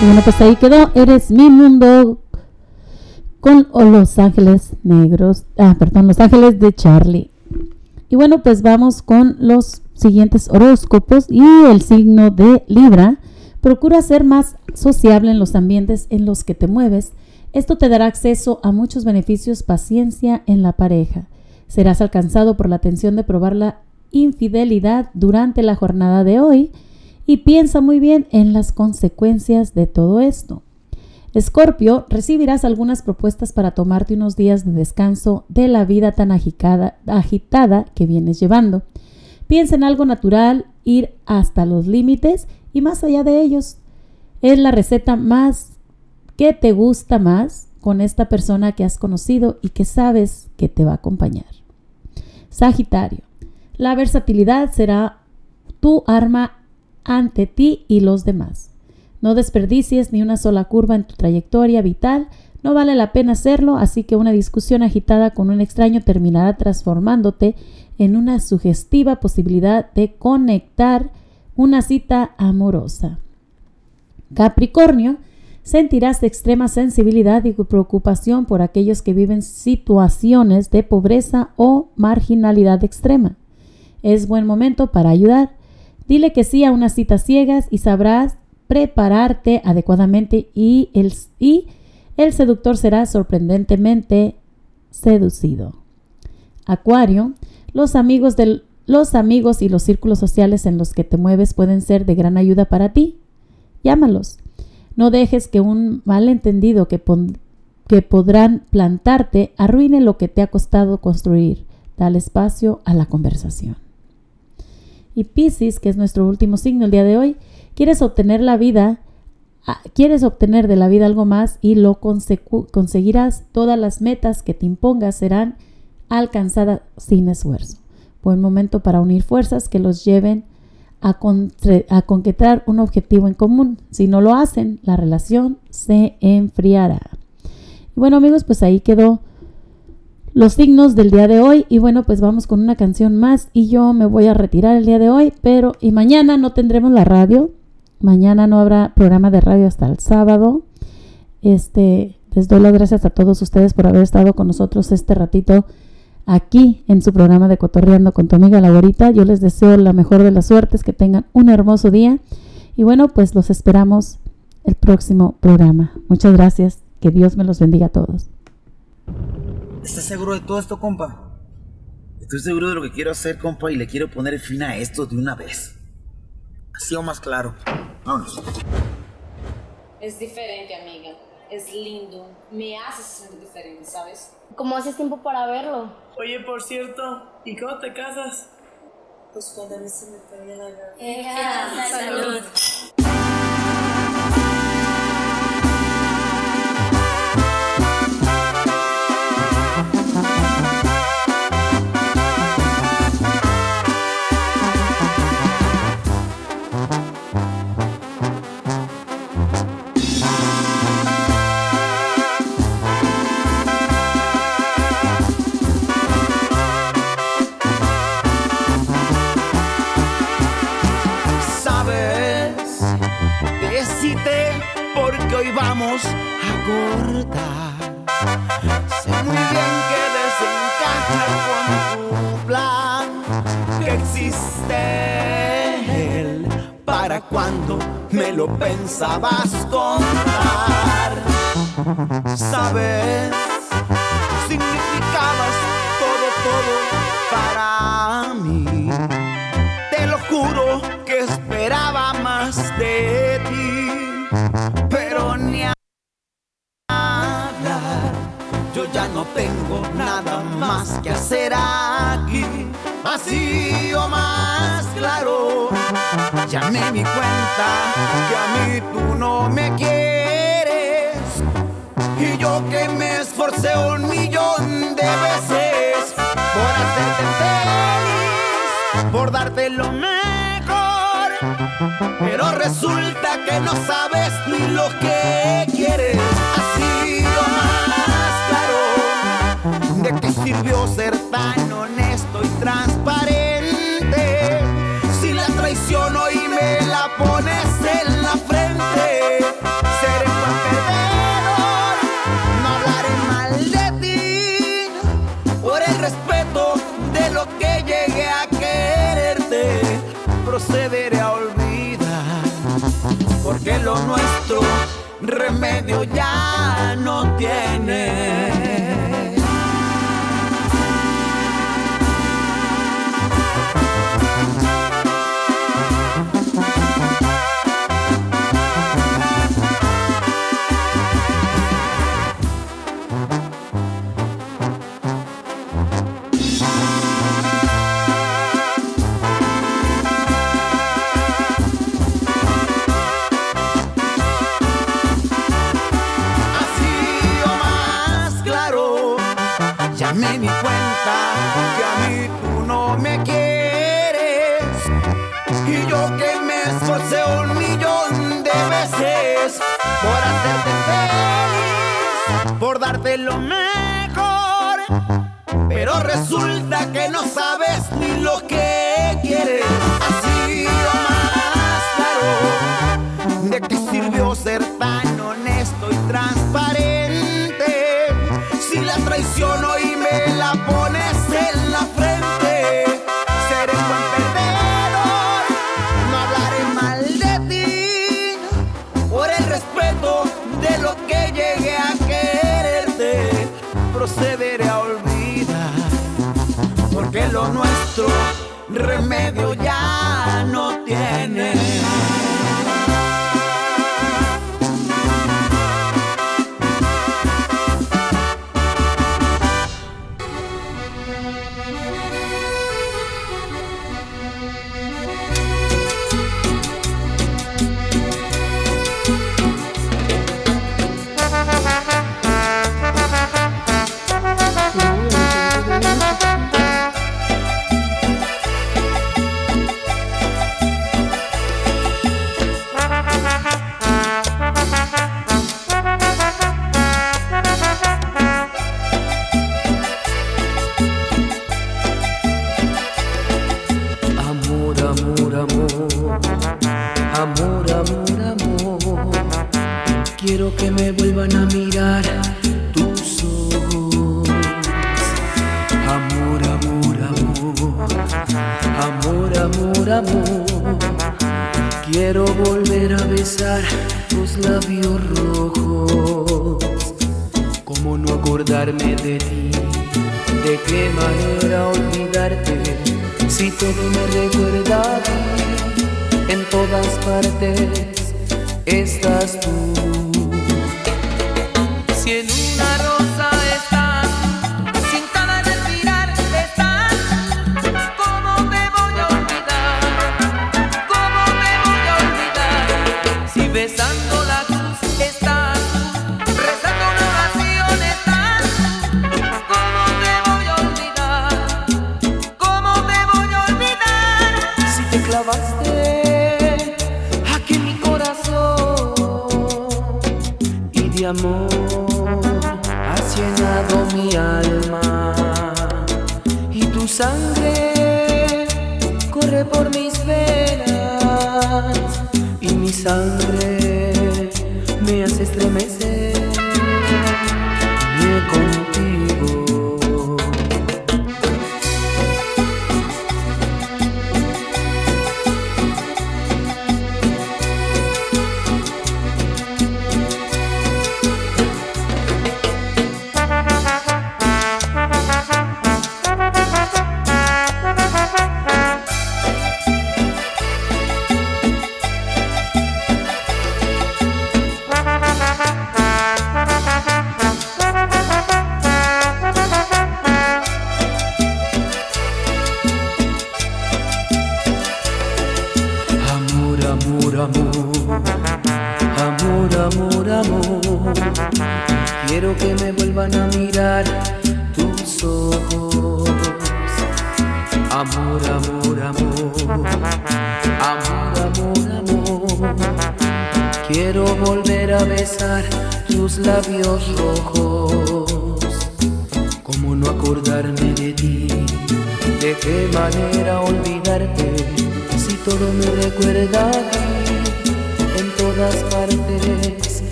Y bueno, pues ahí quedó. Eres mi mundo con Los Ángeles Negros. Ah, perdón, Los Ángeles de Charlie. Y bueno, pues vamos con los siguientes horóscopos y el signo de Libra. Procura ser más sociable en los ambientes en los que te mueves. Esto te dará acceso a muchos beneficios, paciencia en la pareja. Serás alcanzado por la tensión de probar la infidelidad durante la jornada de hoy y piensa muy bien en las consecuencias de todo esto. Escorpio, recibirás algunas propuestas para tomarte unos días de descanso de la vida tan agitada, agitada que vienes llevando. Piensa en algo natural, ir hasta los límites y más allá de ellos. Es la receta más que te gusta más con esta persona que has conocido y que sabes que te va a acompañar. Sagitario, la versatilidad será tu arma ante ti y los demás. No desperdicies ni una sola curva en tu trayectoria vital, no vale la pena hacerlo, así que una discusión agitada con un extraño terminará transformándote en una sugestiva posibilidad de conectar una cita amorosa. Capricornio, sentirás extrema sensibilidad y preocupación por aquellos que viven situaciones de pobreza o marginalidad extrema. Es buen momento para ayudar. Dile que sí a unas citas ciegas y sabrás prepararte adecuadamente y el, y el seductor será sorprendentemente seducido. Acuario, los amigos, del, los amigos y los círculos sociales en los que te mueves pueden ser de gran ayuda para ti. Llámalos. No dejes que un malentendido que, que podrán plantarte arruine lo que te ha costado construir. Dale espacio a la conversación. Y Piscis, que es nuestro último signo el día de hoy, quieres obtener la vida, ah, quieres obtener de la vida algo más y lo conseguirás. Todas las metas que te impongas serán alcanzadas sin esfuerzo. Buen momento para unir fuerzas que los lleven a, a un objetivo en común. Si no lo hacen, la relación se enfriará. Bueno amigos, pues ahí quedó los signos del día de hoy. Y bueno, pues vamos con una canción más y yo me voy a retirar el día de hoy, pero y mañana no tendremos la radio. Mañana no habrá programa de radio hasta el sábado. Este, les doy las gracias a todos ustedes por haber estado con nosotros este ratito aquí en su programa de Cotorreando con tu amiga la Güerita. Yo les deseo la mejor de las suertes, que tengan un hermoso día. Y bueno, pues los esperamos el próximo programa. Muchas gracias. Que Dios me los bendiga a todos. ¿Estás seguro de todo esto, compa? Estoy seguro de lo que quiero hacer, compa, y le quiero poner fin a esto de una vez. Así o más claro. Vámonos. Es diferente, amiga. Es lindo. Me hace sentir diferente, ¿sabes? ¿Cómo haces tiempo para verlo? Oye, por cierto, ¿y cómo te casas? Pues cuando a mí se me pegue la gana. Salud. Sabes, vamos a cortar. Sé muy bien que desencaja con tu plan, que existe él para cuando me lo pensabas contar. Sabes, significabas todo, todo para mí. Te lo juro que esperaba más de ti, ya no tengo nada más que hacer aquí, vacío más claro. Ya me di cuenta que a mí tú no me quieres y yo que me esforcé un millón de veces por hacerte feliz, por darte lo mejor. Pero resulta que no sabes ni lo que quieres. Sirvió ser tan honesto y transparente? Si la traiciono y me la pones en la frente, seré buen perdedor. No hablaré mal de ti por el respeto de lo que llegué a quererte. Procederé a olvidar porque lo nuestro remedio ya no tiene.